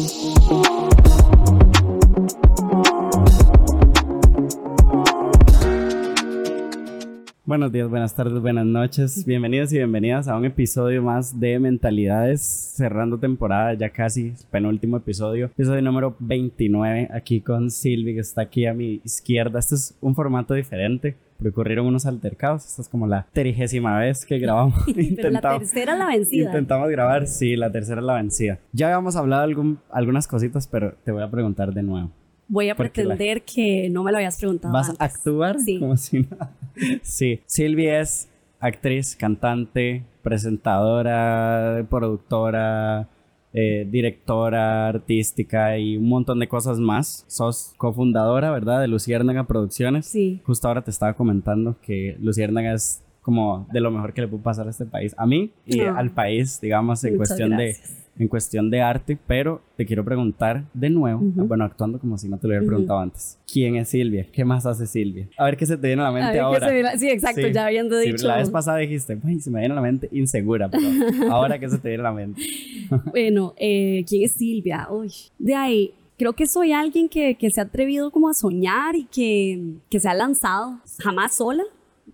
you Buenos días, buenas tardes, buenas noches. Bienvenidos y bienvenidas a un episodio más de Mentalidades, cerrando temporada, ya casi penúltimo episodio, episodio número 29, aquí con Silvi, que está aquí a mi izquierda. Este es un formato diferente, pero ocurrieron unos altercados. Esta es como la trigésima vez que grabamos. pero la tercera la vencida. Intentamos grabar, sí, la tercera la vencida. Ya habíamos hablado algún, algunas cositas, pero te voy a preguntar de nuevo voy a pretender que no me lo habías preguntado. ¿Vas a actuar? Sí. Como si no. Sí. Silvia es actriz, cantante, presentadora, productora, eh, directora artística y un montón de cosas más. Sos cofundadora, ¿verdad? De Luciérnaga Producciones. Sí. Justo ahora te estaba comentando que Luciérnaga es como de lo mejor que le puede pasar a este país. A mí y al país, digamos, en cuestión de en cuestión de arte, pero te quiero preguntar de nuevo, bueno, actuando como si no te lo hubiera preguntado antes. ¿Quién es Silvia? ¿Qué más hace Silvia? A ver qué se te viene a la mente ahora. Sí, exacto, ya habiendo dicho. la vez pasada dijiste, se me viene a la mente insegura, pero ahora qué se te viene a la mente. bueno, eh, ¿quién es Silvia? Uy, de ahí, creo que soy alguien que, que, se ha atrevido como a soñar y que, que se ha lanzado jamás sola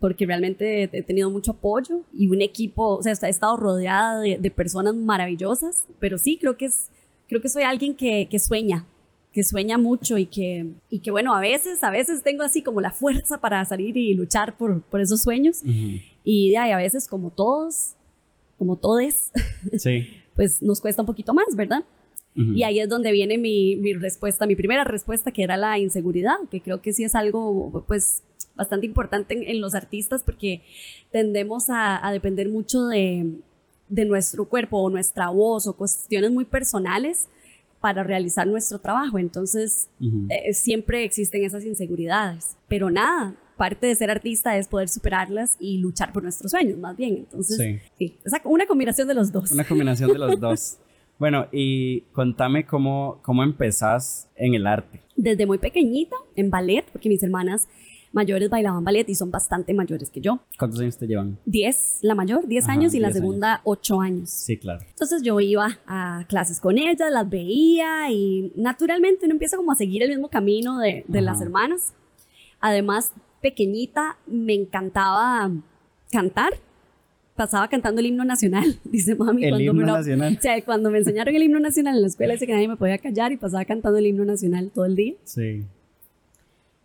porque realmente he tenido mucho apoyo y un equipo, o sea, he estado rodeada de, personas maravillosas, pero sí, creo que, es, creo que soy alguien que, que, sueña, que sueña mucho y que, y que, bueno, a veces, a veces tengo así como la fuerza para salir y luchar por, por esos sueños. Y de ahí, a veces, como todos, como todes, sí. pues nos cuesta un poquito más, ¿verdad? Y ahí es donde viene mi, mi, respuesta, mi primera respuesta, que era la inseguridad, que creo que sí es algo, pues, bastante importante en, los artistas porque tendemos a, depender mucho de, de, nuestro cuerpo o nuestra voz o cuestiones muy personales para realizar nuestro trabajo. Entonces, eh, siempre existen esas inseguridades. Pero nada, parte de ser artista es poder superarlas y luchar por nuestros sueños, más bien. Entonces, sí. sí una combinación de los dos. Una combinación de los dos. Bueno, y contame cómo, cómo empezás en el arte. Desde muy pequeñita, en ballet, porque mis hermanas mayores bailaban ballet y son bastante mayores que yo. ¿Cuántos años te llevan? Diez, la mayor, diez años y la segunda ocho años. Sí, claro. Entonces yo iba a clases con ellas, las veía y naturalmente uno empieza como a seguir el mismo camino de, de las hermanas. Además, pequeñita me encantaba cantar pasaba cantando el himno nacional, dice mami. El cuando himno me nacional. O sea, cuando me enseñaron el himno nacional en la escuela, dice que nadie me podía callar y pasaba cantando el himno nacional todo el día. Sí.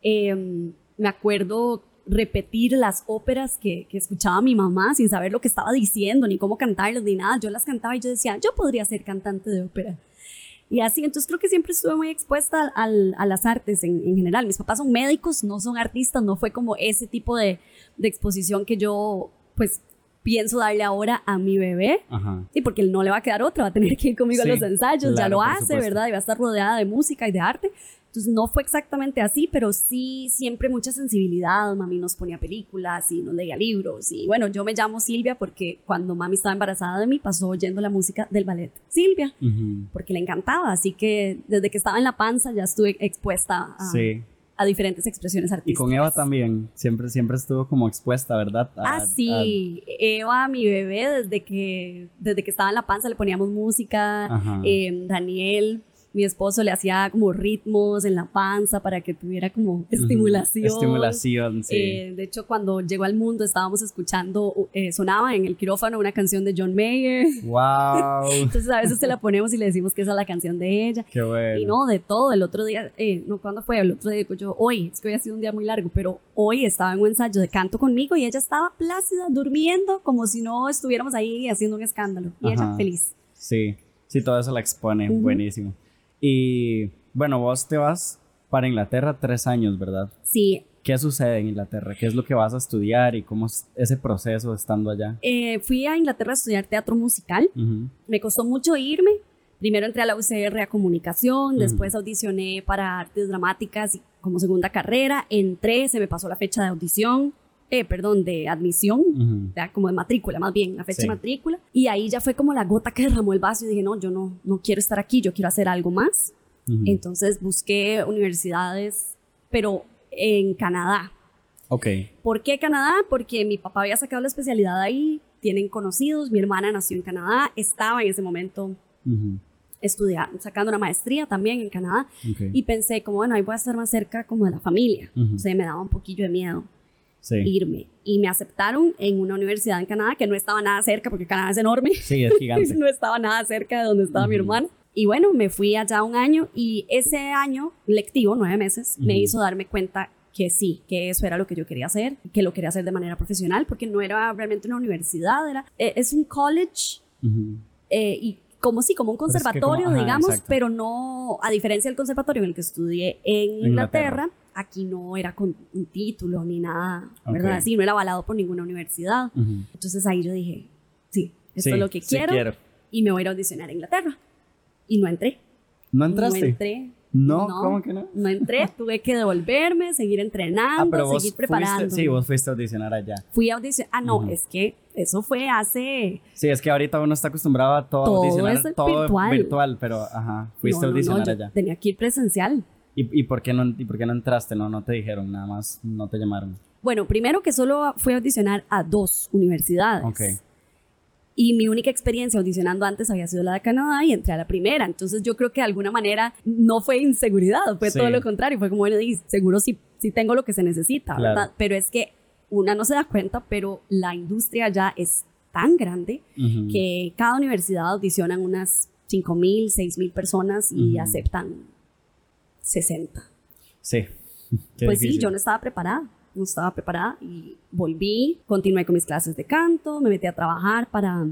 Eh, me acuerdo repetir las óperas que, que, escuchaba mi mamá sin saber lo que estaba diciendo, ni cómo cantarlas, ni nada. Yo las cantaba y yo decía, yo podría ser cantante de ópera. Y así, entonces creo que siempre estuve muy expuesta al, a las artes en, en, general. Mis papás son médicos, no son artistas, no fue como ese tipo de, de exposición que yo, pues, pienso darle ahora a mi bebé. Ajá. Sí, porque él no le va a quedar otra, va a tener que ir conmigo a los ensayos, ya lo hace, ¿verdad? Y va a estar rodeada de música y de arte. Entonces no fue exactamente así, pero sí siempre mucha sensibilidad. Mami nos ponía películas y nos leía libros. Y bueno, yo me llamo Silvia porque cuando mami estaba embarazada de mí pasó oyendo la música del ballet Silvia, porque le encantaba. Así que desde que estaba en la panza ya estuve expuesta a, a diferentes expresiones artísticas. Y con Eva también, siempre, siempre estuvo como expuesta, ¿verdad? ah, sí, Eva, mi bebé, desde que, desde que estaba en la panza le poníamos música, eh, Daniel, mi esposo le hacía como ritmos en la panza para que tuviera como estimulación. Estimulación, sí. Eh, de hecho, cuando llegó al mundo estábamos escuchando, eh, sonaba en el quirófano una canción de John Mayer. ¡Wow! Entonces a veces se la ponemos y le decimos que esa es la canción de ella. ¡Qué bueno! Y no, de todo. El otro día, eh, no, ¿cuándo fue? El otro día digo yo, hoy, es que hoy ha sido un día muy largo, pero hoy estaba en un ensayo de canto conmigo y ella estaba plácida, durmiendo, como si no estuviéramos ahí haciendo un escándalo. Y ella feliz. Sí, sí, todo eso la expone. Buenísimo. Y bueno, vos te vas para Inglaterra tres años, ¿verdad? Sí. ¿Qué sucede en Inglaterra? ¿Qué es lo que vas a estudiar y cómo es ese proceso estando allá? Eh, fui a Inglaterra a estudiar teatro musical. Me costó mucho irme. Primero entré a la UCR a comunicación, después audicioné para artes dramáticas como segunda carrera. Entré, se me pasó la fecha de audición. Eh, perdón, de admisión, como de matrícula, más bien, la fecha de matrícula. Y ahí ya fue como la gota que derramó el vaso y dije, no, yo no, no quiero estar aquí, yo quiero hacer algo más. Entonces busqué universidades, pero en Canadá. Ok. ¿Por qué Canadá? Porque mi papá había sacado la especialidad ahí, tienen conocidos, mi hermana nació en Canadá, estaba en ese momento estudiando, sacando una maestría también en Canadá. Ok. Y pensé como, bueno, ahí voy a estar más cerca como de la familia. O sea, me daba un poquillo de miedo Sí. irme. Y me aceptaron en una universidad en Canadá que no estaba nada cerca, porque Canadá es enorme. Sí, es gigante. no estaba nada cerca de donde estaba mi Ujú. hermana. Y bueno, me fui allá un año y ese año lectivo, nueve meses, me Ujú. hizo darme cuenta que sí, que eso era lo que yo quería hacer, que lo quería hacer de manera profesional, porque no era realmente una universidad, era, eh, es un college Ujú. eh, y como sí, como un Pero es que conservatorio, como- ajá, digamos, exacto. pero no, a diferencia del conservatorio en el que estudié en Inglaterra. Inglaterra, aquí no era con un título ni nada. ¿verdad? Así, no era avalado por ninguna universidad. Ujú. Entonces ahí yo dije, sí, esto Sí, es lo que sí quiero, y me voy a ir a audicionar a Inglaterra. Y no entré. ¿No entraste? No entré. No, ¿cómo que no? No entré, tuve que devolverme, seguir Ah, entrenando, pero vos seguir preparando. sí, vos fuiste a audicionar allá. Fui a audicionar. Ah, no, Ujú. es que eso fue hace. Sí, es que ahorita uno está acostumbrado a todo, Todo audicionar, es todo virtual. virtual, pero ajá, fuiste no, a no, no, audicionar yo allá. Tenía que ir presencial. ¿Y, y, por qué no, ¿Y por qué no entraste? No, no te dijeron, nada más no te llamaron. Bueno, primero que solo fui a audicionar a dos universidades. Ok. Y mi única experiencia audicionando antes había sido la de Canadá y entré a la primera. Entonces yo creo que de alguna manera no fue inseguridad, fue Sí. todo lo contrario. Fue como, bueno, seguro sí, sí tengo lo que se necesita, Claro. ¿verdad? Pero es que una no se da cuenta, pero la industria ya es tan grande Ujú. que cada universidad audicionan unas 5 mil, 6 mil personas y Ujú. aceptan 60. Sí. Qué pues sí, yo no estaba preparada, no estaba preparada y volví, continué con mis clases de canto, me metí a trabajar para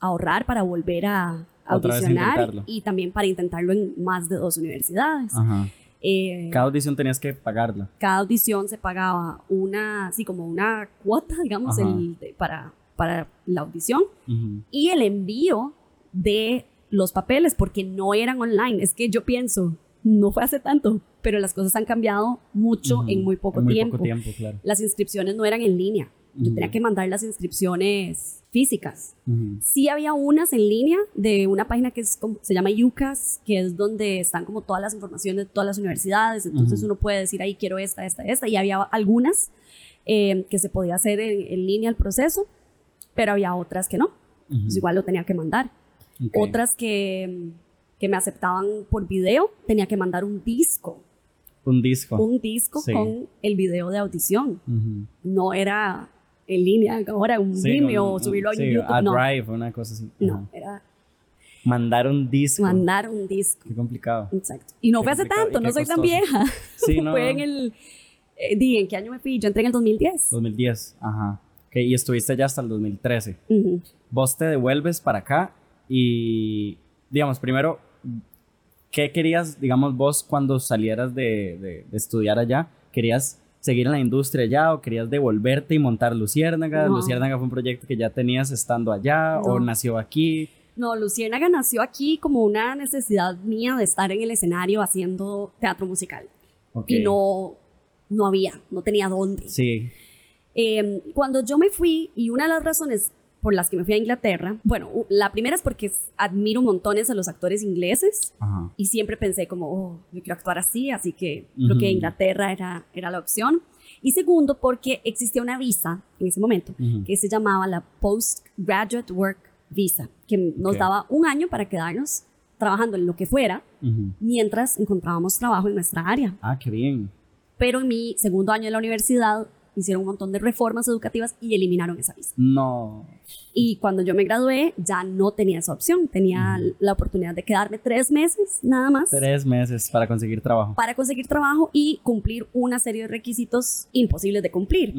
ahorrar, para volver a audicionar y también para intentarlo en más de dos universidades. Ajá. Eh, Cada audición tenías que pagarla. cada audición se pagaba una, así como una cuota, digamos, el- de- para, para la audición Ujú. y el envío de los papeles porque no eran online. Es que yo pienso, no fue hace tanto, pero las cosas han cambiado mucho en muy poco En muy tiempo. poco tiempo, claro. Las inscripciones no eran en línea. Yo tenía que mandar las inscripciones físicas. Ujú. Sí había unas en línea de una página que es como- se llama UCAS, que es donde están como todas las informaciones de todas las universidades. Entonces uno puede decir ahí quiero esta, esta, esta. Y había algunas eh, que se podía hacer en, en línea el proceso, pero había otras que no. Pues igual lo tenía que mandar. Otras que, que me aceptaban por video, tenía que mandar un disco. Un disco. Un disco Sí. con el video de audición. No era en línea, ahora un Sí, Vimeo un- o subirlo a sí, YouTube. a no, Drive, una cosa así. no, Ajá. era Mandar un disco. mandar un disco. Qué complicado. Exacto. Y no Qué fue hace tanto, no soy tan vieja. Sí, no. fue en el... eh, di, ¿en qué año me fui? Yo entré en el 2010. 2010. Ajá. Ok, y estuviste allá hasta el 2013. Ujú. Vos te devuelves para acá y, digamos, primero, ¿qué querías, digamos, vos cuando salieras de, de- de estudiar allá? ¿Querías seguir en la industria allá o querías devolverte y montar Luciérnaga? No. ¿Luciérnaga fue un proyecto que ya tenías estando allá o nació aquí? No, Luciérnaga nació aquí como una necesidad mía de estar en el escenario haciendo teatro musical. Y no, no había, no tenía dónde. Sí. Eh, cuando yo me fui, y una de las razones por las que me fui a Inglaterra, bueno, la primera es porque admiro montones a los actores ingleses Ajá. y siempre pensé como, oh, yo quiero actuar así, así que creo que. Inglaterra era, era la opción. Y segundo, porque existía una visa en ese momento Ujú. que se llamaba la Postgraduate Work Visa, que nos Ok. daba un año para quedarnos trabajando en lo que fuera Ujú. mientras encontrábamos trabajo en nuestra área. Ah, qué bien. Pero en mi segundo año de la universidad hicieron un montón de reformas educativas y eliminaron esa visa. No. Y cuando yo me gradué ya no tenía esa opción, tenía Ujú. la oportunidad de quedarme tres meses nada más Tres meses para conseguir trabajo. para conseguir trabajo y cumplir una serie de requisitos imposibles de cumplir.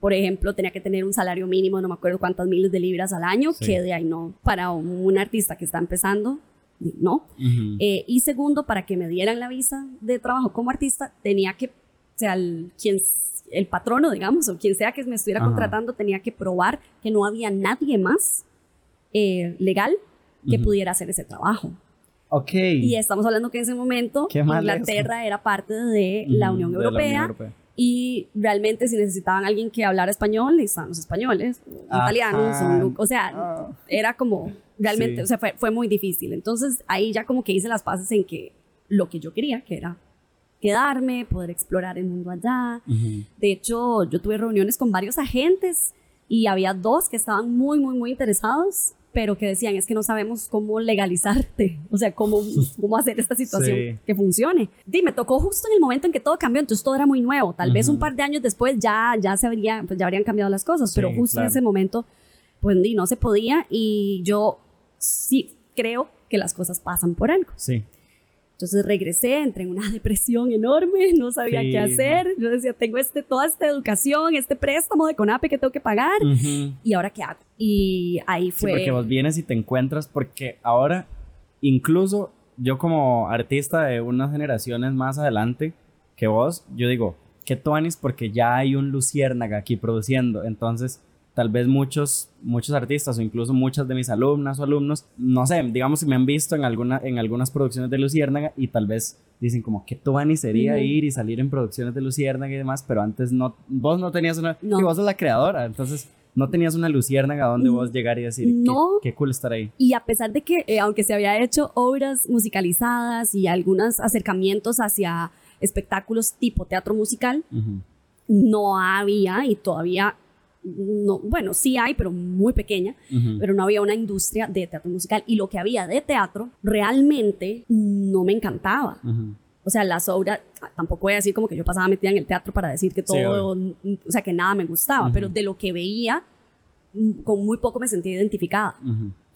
Por ejemplo, tenía que tener un salario mínimo, no me acuerdo cuántas miles de libras al año, Sí. que de ahí no, para un artista que está empezando, no. Ujú. Eh, y segundo, para que me dieran la visa de trabajo como artista, tenía que, o sea, el, quien, el patrono, digamos, o quien sea que me estuviera Ajá. contratando, tenía que probar que no había nadie más eh, legal que Ujú. pudiera hacer ese trabajo. Ok. Y estamos hablando que en ese momento Inglaterra era parte de la Unión de la Europea. Europea. Y realmente si necesitaban a alguien que hablara español, estaban los españoles, Ajá. italianos, o o sea, Ah. era como, realmente, Sí. o sea, fue, fue muy difícil. Entonces ahí ya como que hice las paces en que lo que yo quería, que era quedarme, poder explorar el mundo allá. Ujú. De hecho, yo tuve reuniones con varios agentes y había dos que estaban muy, muy, muy interesados, pero que decían, es que no sabemos cómo legalizarte, o sea, cómo, cómo hacer esta situación que funcione. Y me tocó justo en el momento en que todo cambió, entonces todo era muy nuevo. Tal vez un par de años después ya, ya, se habría, pues ya habrían cambiado las cosas, pero justo en ese momento, pues no se podía y yo sí creo que las cosas pasan por algo. Sí. Entonces regresé, entré en una depresión enorme, no sabía qué hacer. Yo decía, tengo este, toda esta educación, este préstamo de CONAPE que tengo que pagar. ¿Y ahora qué hago? Y ahí fue. Sí, porque vos vienes y te encuentras, porque ahora, incluso yo como artista de unas generaciones más adelante que vos, yo digo, qué tuanis, porque ya hay un Luciérnaga aquí produciendo. Entonces, tal vez muchos, muchos artistas o incluso muchas de mis alumnas o alumnos, no sé, digamos que me han visto en, alguna, en algunas producciones de Luciérnaga y tal vez dicen como que Tuani sería ir y salir en producciones de Luciérnaga y demás, pero antes no, vos no tenías una, y vos sos la creadora, entonces no tenías una Luciérnaga donde vos llegar y decir, no. qué, cool estar ahí. Y a pesar de que, eh, aunque se había hecho obras musicalizadas y algunos acercamientos hacia espectáculos tipo teatro musical, no había y todavía no, bueno, sí hay, pero muy pequeña, pero no había una industria de teatro musical. Y lo que había de teatro realmente no me encantaba. O sea, las obras, tampoco voy a decir como que yo pasaba metida en el teatro para decir que todo, o sea, que nada me gustaba, pero de lo que veía, mm, con muy poco me sentía identificada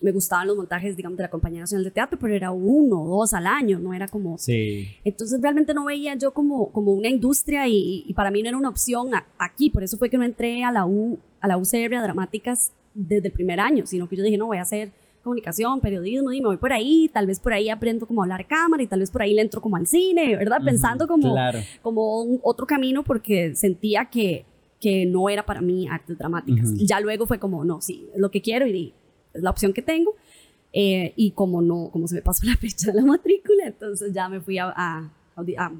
me gustaban los montajes, digamos, de la Compañía Nacional de Teatro, pero era uno o dos al año, no era como... Sí. Entonces realmente no veía yo como, como una industria y, para mí no era una opción aquí, por eso fue que no entré a la, U, a la UCR a Dramáticas desde el primer año, sino que yo dije, no, voy a hacer comunicación, periodismo, y me voy por ahí, tal vez por ahí aprendo como a hablar cámara y tal vez por ahí le entro como al cine, ¿verdad? Pensando como, como un, otro camino porque sentía que, que no era para mí artes dramáticas. Ya luego fue como, no, sí, es lo que quiero y es la opción que tengo. Eh, y como no, como se me pasó la fecha de la matrícula, entonces ya me fui a, a,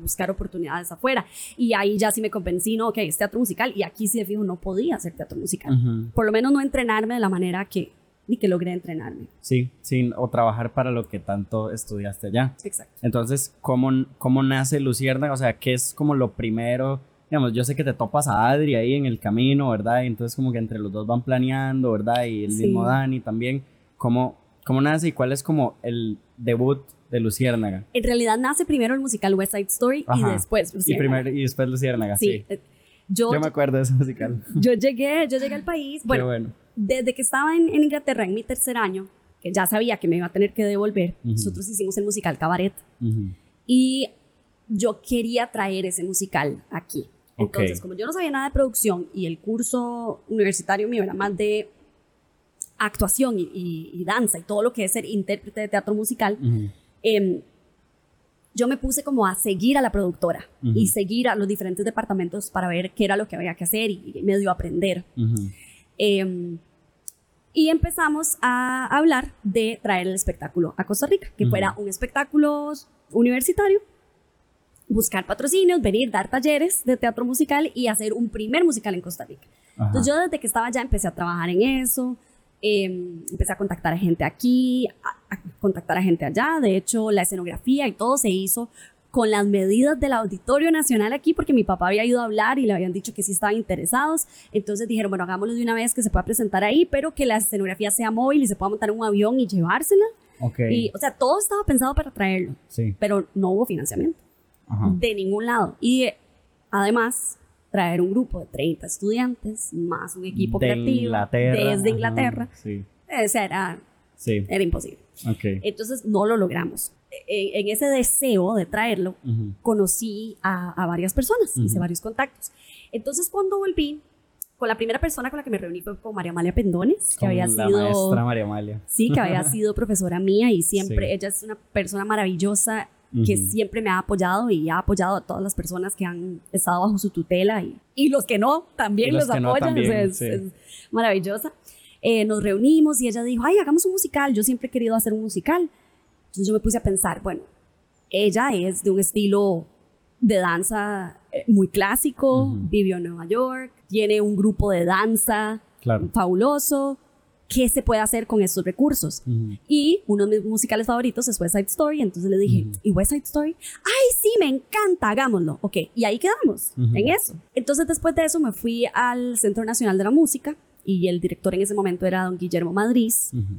buscar oportunidades afuera. Y ahí ya sí me convencí, no, ok, es teatro musical. Y aquí sí de fijo no podía hacer teatro musical. Por lo menos no entrenarme de la manera que, ni que logré entrenarme. Sí, sí, o trabajar para lo que tanto estudiaste allá. Exacto. Entonces, ¿cómo, cómo nace Lucierna? O sea, ¿qué es como lo primero? Digamos, yo sé que te topas a Adri ahí en el camino, ¿verdad? Y entonces como que entre los dos van planeando, ¿verdad? Y el mismo Dani también. ¿Cómo, ¿Cómo nace y cuál es como el debut de Luciérnaga? En realidad nace primero el musical West Side Story y después Luciérnaga. Y, después Luciérnaga, sí. Eh, yo, yo, me acuerdo de ese musical. Yo llegué, yo llegué al país, bueno, desde que estaba en, Inglaterra en mi tercer año, que ya sabía que me iba a tener que devolver, nosotros hicimos el musical Cabaret. Y yo quería traer ese musical aquí. Entonces, como yo no sabía nada de producción y el curso universitario mío era más de actuación y, danza y todo lo que es ser intérprete de teatro musical, em, yo me puse como a seguir a la productora y seguir a los diferentes departamentos para ver qué era lo que había que hacer y, medio aprender. Em, y empezamos a hablar de traer el espectáculo a Costa Rica, que fuera un espectáculo universitario buscar patrocinios, venir, dar talleres de teatro musical y hacer un primer musical en Costa Rica. Entonces yo desde que estaba allá empecé a trabajar en eso, em, empecé a contactar a gente aquí, a, contactar a gente allá. De hecho, la escenografía y todo se hizo con las medidas del Auditorio Nacional aquí, porque mi papá había ido a hablar y le habían dicho que sí estaban interesados. Entonces dijeron, bueno, hagámoslo de una vez que se pueda presentar ahí, pero que la escenografía sea móvil y se pueda montar en un avión y llevársela. Okay. Y, o sea, todo estaba pensado para traerlo, sí. pero no hubo financiamiento de ningún lado. Y además, traer un grupo de 30 estudiantes más un equipo creativo desde Inglaterra, sí. era, sí. era imposible. Entonces no lo logramos. En, ese deseo de traerlo, conocí a, varias personas, hice varios contactos. Entonces cuando volví, con la primera persona con la que me reuní fue con María Amalia Pendones, que había la sido... maestra María Amalia. Sí, que había sido profesora mía y siempre, ella es una persona maravillosa, que siempre me ha apoyado y ha apoyado a todas las personas que han estado bajo su tutela y, y los que no también los, apoyan, es, maravillosa. Eh, nos reunimos y ella dijo, ay, hagamos un musical, yo siempre he querido hacer un musical. Entonces yo me puse a pensar, bueno, ella es de un estilo de danza eh, muy clásico, vivió en Nueva York, tiene un grupo de danza fabuloso, qué se puede hacer con estos recursos. Y uno de mis musicales favoritos es West Side Story, entonces le dije, ¿y West Side Story? ¡Ay, sí, me encanta, hagámoslo! Ok, y ahí quedamos, en eso. Entonces después de eso me fui al Centro Nacional de la Música y el director en ese momento era don Guillermo Madrid.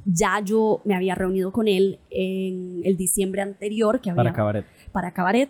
Ya yo me había reunido con él en el diciembre anterior que había para Cabaret. Para Cabaret.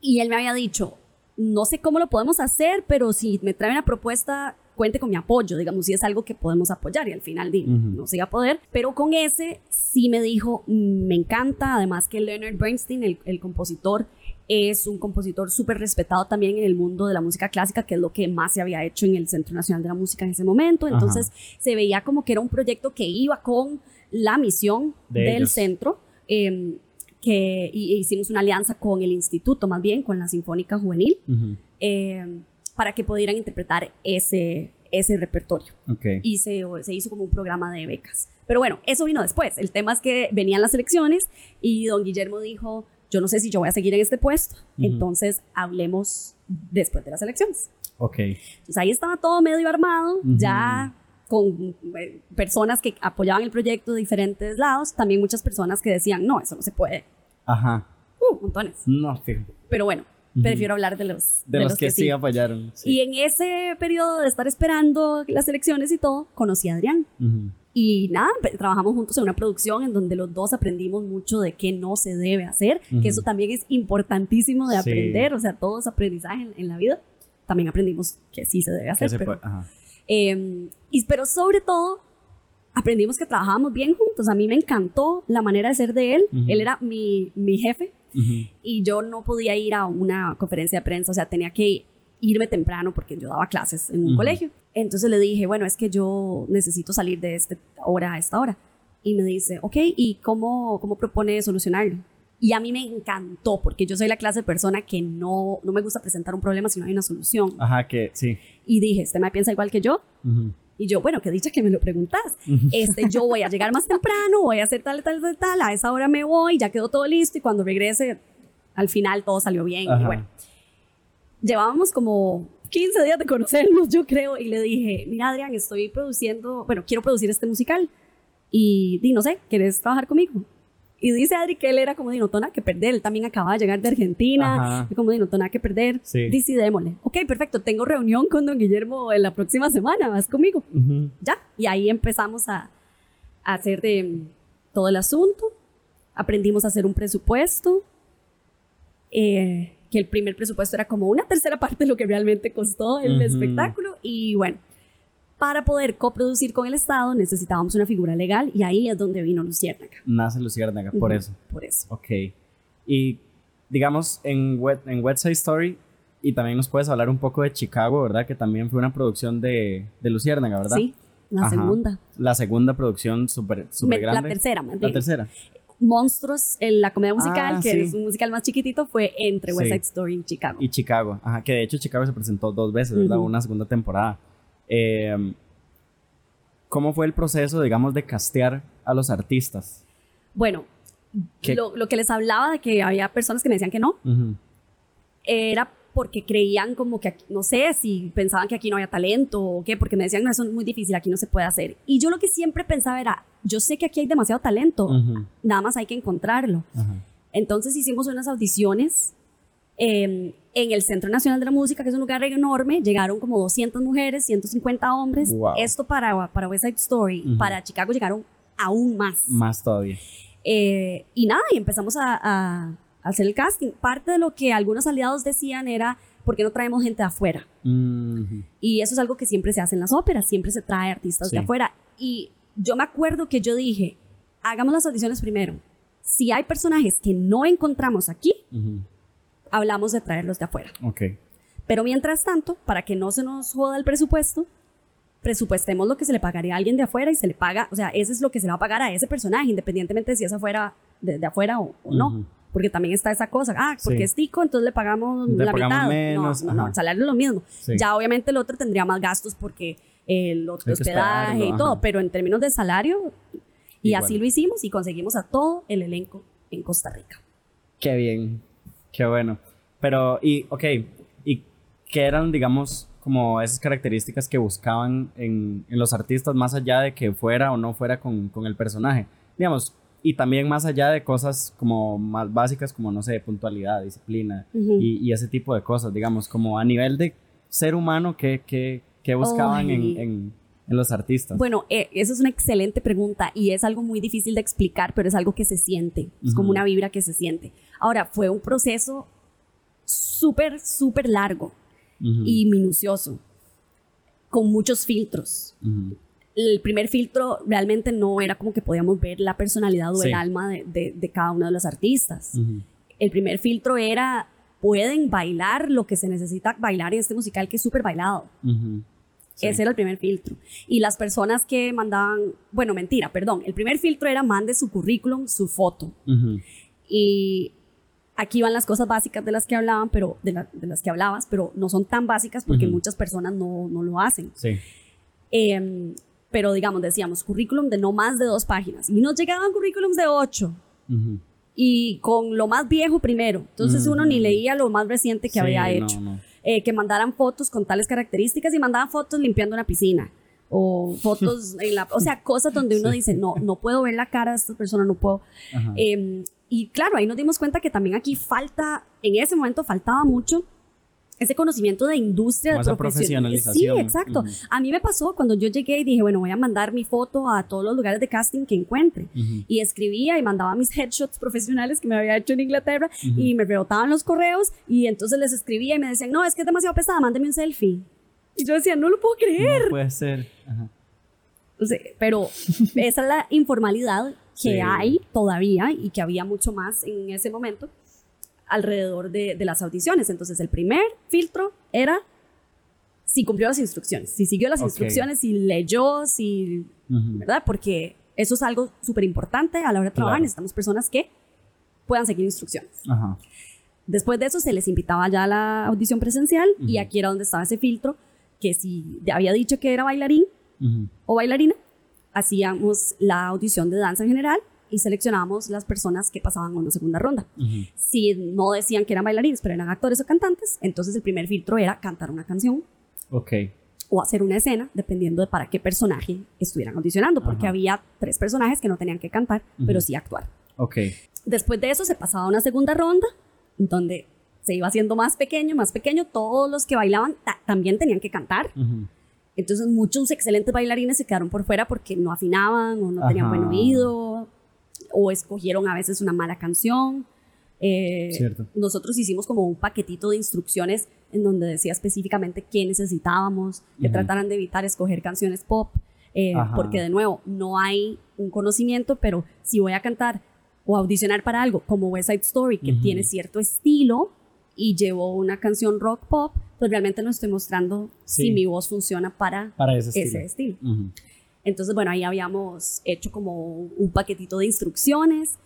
Y él me había dicho, no sé cómo lo podemos hacer, pero si me trae una propuesta, cuente con mi apoyo, digamos, si es algo que podemos apoyar. Y al final di, no se iba a poder. Pero con ese sí me dijo, me encanta, además que Leonard Bernstein, el, el compositor, es un compositor súper respetado también en el mundo de la música clásica, que es lo que más se había hecho en el Centro Nacional de la Música en ese momento. Entonces se veía como que era un proyecto que iba con la misión del centro. Em, que hicimos una alianza con el instituto, más bien con la Sinfónica Juvenil, em, para que pudieran interpretar ese, ese repertorio. Y se, se, hizo como un programa de becas. Pero bueno, eso vino después. El tema es que venían las elecciones y don Guillermo dijo, yo no sé si yo voy a seguir en este puesto, entonces hablemos después de las elecciones. Ok. Entonces ahí estaba todo medio armado, ya con eh, personas que apoyaban el proyecto de diferentes lados, también muchas personas que decían, no, eso no se puede. Ajá. Uh, montones. No, sí. Pero bueno, prefiero hablar de los, de, los, que, sí apoyaron. Y en ese periodo de estar esperando las elecciones y todo, conocí a Adrián. Y nada, trabajamos juntos en una producción en donde los dos aprendimos mucho de qué no se debe hacer, que eso también es importantísimo de aprender, o sea, todo es aprendizaje en, la vida. También aprendimos que sí se debe hacer. pero, em, y, pero sobre todo, aprendimos que trabajábamos bien juntos. A mí me encantó la manera de ser de él. Él era mi, mi jefe y yo no podía ir a una conferencia de prensa, o sea, tenía que irme temprano porque yo daba clases en un colegio. Entonces le dije, bueno, es que yo necesito salir de esta hora a esta hora. Y me dice, ok, ¿y cómo, cómo propone solucionarlo? Y a mí me encantó porque yo soy la clase de persona que no, no me gusta presentar un problema si no hay una solución. Ajá, que sí. Y dije, ¿este me piensa igual que yo? Y yo, bueno, qué dicha que me lo preguntas. Este, yo voy a llegar más temprano, voy a hacer tal, tal, tal, tal, a esa hora me voy, ya quedó todo listo y cuando regrese, al final todo salió bien. Y bueno, llevábamos como 15 días de conocernos, yo creo, y le dije, mira Adrián, estoy produciendo, bueno, quiero producir este musical y di, no sé, ¿quieres trabajar conmigo? Y dice Adri que él era como de no que perder, él también acaba de llegar de Argentina, y como de no que perder, sí. démosle. Ok, perfecto, tengo reunión con don Guillermo en la próxima semana, vas conmigo. Ya, y ahí empezamos a, a hacer de todo el asunto, aprendimos a hacer un presupuesto, eh, que el primer presupuesto era como una tercera parte de lo que realmente costó el espectáculo. Y bueno, para poder coproducir con el Estado necesitábamos una figura legal y ahí es donde vino Luciérnaga. Nace Luciérnaga, por eso. Por eso. Ok. Y digamos, en, Wet, en West Side Story, y también nos puedes hablar un poco de Chicago, ¿verdad? Que también fue una producción de, de Luciérnaga, ¿verdad? Sí. La segunda. La segunda producción súper super grande. La tercera, más La tercera. Monstruos, en la comedia musical, ah, que es un musical más chiquitito, fue entre West Side Story y Chicago. Y Chicago, ajá, que de hecho Chicago se presentó dos veces, ¿verdad? Una segunda temporada. Em, ¿Cómo fue el proceso, digamos, de castear a los artistas? Bueno, lo, lo, que les hablaba de que había personas que me decían que no, era porque creían como que, no sé, si pensaban que aquí no había talento o qué, porque me decían, no, eso es muy difícil, aquí no se puede hacer. Y yo lo que siempre pensaba era, yo sé que aquí hay demasiado talento, nada más hay que encontrarlo. Entonces hicimos unas audiciones em, en el Centro Nacional de la Música, que es un lugar enorme, llegaron como 200 mujeres, 150 hombres. Esto para, para West Side Story, para Chicago llegaron aún más. Más todavía. Eh, y nada, y empezamos a hacer el casting. Parte de lo que algunos aliados decían era, ¿por qué no traemos gente de afuera? Y eso es algo que siempre se hace en las óperas, siempre se trae artistas de afuera. Y yo me acuerdo que yo dije, hagamos las audiciones primero. Si hay personajes que no encontramos aquí, hablamos de traerlos de afuera. Okay. Pero mientras tanto, para que no se nos joda el presupuesto, presupuestemos lo que se le pagaría a alguien de afuera y se le paga, o sea, eso es lo que se le va a pagar a ese personaje, independientemente de si es afuera, de, afuera o, no porque también está esa cosa, ah, porque es tico, entonces le pagamos la mitad. Menos, no, no, el salario es lo mismo. Ya obviamente el otro tendría más gastos porque el otro hospedaje y todo, pero en términos de salario, y, así lo hicimos y conseguimos a todo el elenco en Costa Rica. Qué bien, qué bueno. Pero, y, ok, ¿y qué eran, digamos, como esas características que buscaban en, en los artistas, más allá de que fuera o no fuera con, con el personaje? Digamos, y también más allá de cosas como más básicas como, no sé, puntualidad, disciplina y, ese tipo de cosas, digamos, como a nivel de ser humano, ¿qué, qué, qué buscaban en, en los artistas? Bueno, eh, esa es una excelente pregunta y es algo muy difícil de explicar, pero es algo que se siente, es como una vibra que se siente. Ahora, fue un proceso súper, súper largo y minucioso, con muchos filtros. El primer filtro realmente no era como que podíamos ver la personalidad o el alma de, cada uno de los artistas. El primer filtro era, pueden bailar lo que se necesita bailar en este musical que es súper bailado. Ese era el primer filtro. Y las personas que mandaban, bueno, mentira, perdón, el primer filtro era mande su currículum, su foto. Y aquí van las cosas básicas de las que hablaban, pero de, las que hablabas, pero no son tan básicas porque muchas personas no, no, lo hacen. Sí. Em, pero digamos, decíamos currículum de no más de dos páginas. Y nos llegaban currículums de ocho. Y con lo más viejo primero. Entonces uno ni leía lo más reciente que había hecho. Eh, que mandaran fotos con tales características y mandaban fotos limpiando una piscina o fotos en la, o sea, cosas donde uno dice, no, no puedo ver la cara de esta persona, no puedo. Eh, y claro, ahí nos dimos cuenta que también aquí falta, en ese momento faltaba mucho ese conocimiento de industria, de profesionalización. Sí, exacto. A mí me pasó cuando yo llegué y dije, bueno, voy a mandar mi foto a todos los lugares de casting que encuentre. Y escribía y mandaba mis headshots profesionales que me había hecho en Inglaterra y me rebotaban los correos y entonces les escribía y me decían, no, es que es demasiado pesada, mándeme un selfie. Y yo decía, no lo puedo creer. No puede ser. pero esa es la informalidad que hay todavía y que había mucho más en ese momento alrededor de, las audiciones. Entonces, el primer filtro era si cumplió las instrucciones, si siguió las instrucciones, si leyó, si, ¿verdad? Porque eso es algo súper importante a la hora de trabajar. Necesitamos personas que puedan seguir instrucciones. Después de eso se les invitaba ya a la audición presencial y aquí era donde estaba ese filtro que si había dicho que era bailarín o bailarina, hacíamos la audición de danza en general y seleccionábamos las personas que pasaban a una segunda ronda. Si no decían que eran bailarines, pero eran actores o cantantes, entonces el primer filtro era cantar una canción. Ok. O hacer una escena, dependiendo de para qué personaje estuvieran audicionando, porque había tres personajes que no tenían que cantar, pero sí actuar. Ok. Después de eso se pasaba a una segunda ronda, donde se iba haciendo más pequeño, más pequeño. Todos los que bailaban también tenían que cantar. Entonces muchos excelentes bailarines se quedaron por fuera porque no afinaban o no tenían buen oído o escogieron a veces una mala canción. Eh, nosotros hicimos como un paquetito de instrucciones en donde decía específicamente qué necesitábamos, que trataran de evitar escoger canciones pop, eh, porque de nuevo, no hay un conocimiento, pero si voy a cantar o audicionar para algo como West Side Story, que tiene cierto estilo y llevo una canción rock pop, pues realmente no estoy mostrando si mi voz funciona para, ese estilo. Entonces, bueno, ahí habíamos hecho como un paquetito de instrucciones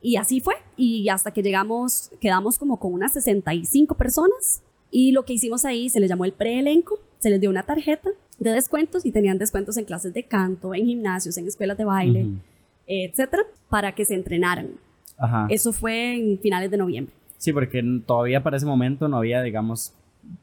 y así fue. Y hasta que llegamos, quedamos como con unas 65 personas y lo que hicimos ahí se les llamó el preelenco, se les dio una tarjeta de descuentos y tenían descuentos en clases de canto, en gimnasios, en escuelas de baile, etcétera, para que se entrenaran. Eso fue en finales de noviembre. Sí, porque todavía para ese momento no había, digamos,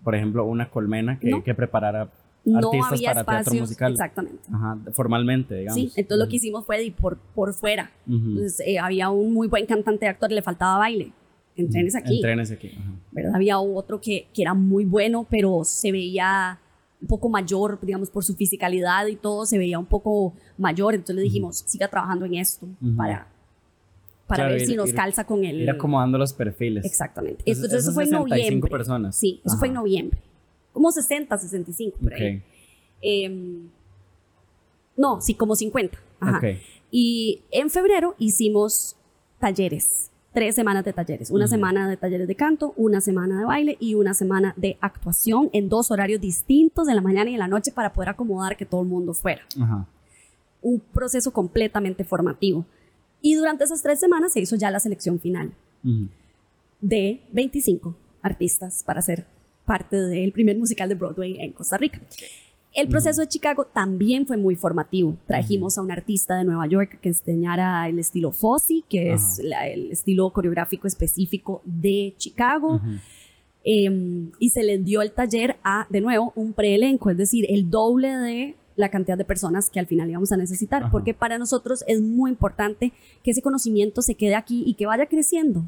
por ejemplo, una colmena que, que preparara no había para teatro musical. Exactamente. Ajá, formalmente, digamos. Sí, entonces lo que hicimos fue ir por, por fuera. Entonces eh, había un muy buen cantante de actor, le faltaba baile. Entrenes aquí. Entrenes aquí. ¿verdad? Había otro que, que era muy bueno, pero se veía un poco mayor, digamos, por su fisicalidad y todo, se veía un poco mayor. Entonces le dijimos, siga trabajando en esto para, para ver si nos calza con él. Ir acomodando los perfiles. Exactamente. Entonces, eso fue en noviembre. personas. Sí, eso fue en noviembre como 60, 65 por ahí. Em, no, sí, como 50. Y en febrero hicimos talleres, tres semanas de talleres, una semana de talleres de canto, una semana de baile y una semana de actuación en dos horarios distintos, en la mañana y en la noche, para poder acomodar que todo el mundo fuera. Un proceso completamente formativo. Y durante esas tres semanas se hizo ya la selección final de 25 artistas para hacer parte del primer musical de Broadway en Costa Rica. El proceso de Chicago también fue muy formativo. Trajimos a un artista de Nueva York que enseñara el estilo Fosse, que es el estilo coreográfico específico de Chicago. Em, y se les dio el taller a, de nuevo, un preelenco, es decir, el doble de la cantidad de personas que al final íbamos a necesitar, porque para nosotros es muy importante que ese conocimiento se quede aquí y que vaya creciendo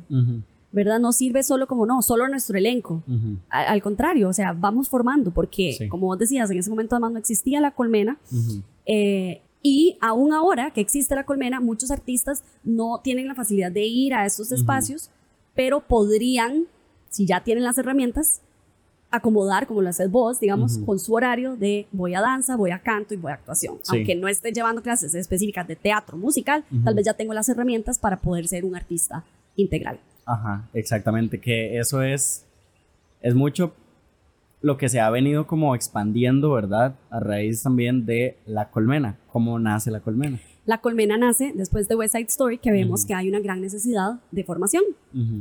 ¿verdad? No sirve solo como, no, solo nuestro elenco. al, contrario, o sea, vamos formando, porque, como vos decías, en ese momento además no existía la colmena. Eh, y aún ahora que existe la colmena, muchos artistas no tienen la facilidad de ir a estos espacios, pero podrían, si ya tienen las herramientas, acomodar, como lo haces vos, digamos, con su horario de voy a danza, voy a canto y voy a actuación. Aunque no esté llevando clases específicas de teatro musical, tal vez ya tengo las herramientas para poder ser un artista integral. Ajá, exactamente, que eso es, es mucho lo que se ha venido como expandiendo, ¿verdad? A raíz también de la colmena. ¿Cómo nace la colmena? La colmena nace después de West Side Story, que vemos que hay una gran necesidad de formación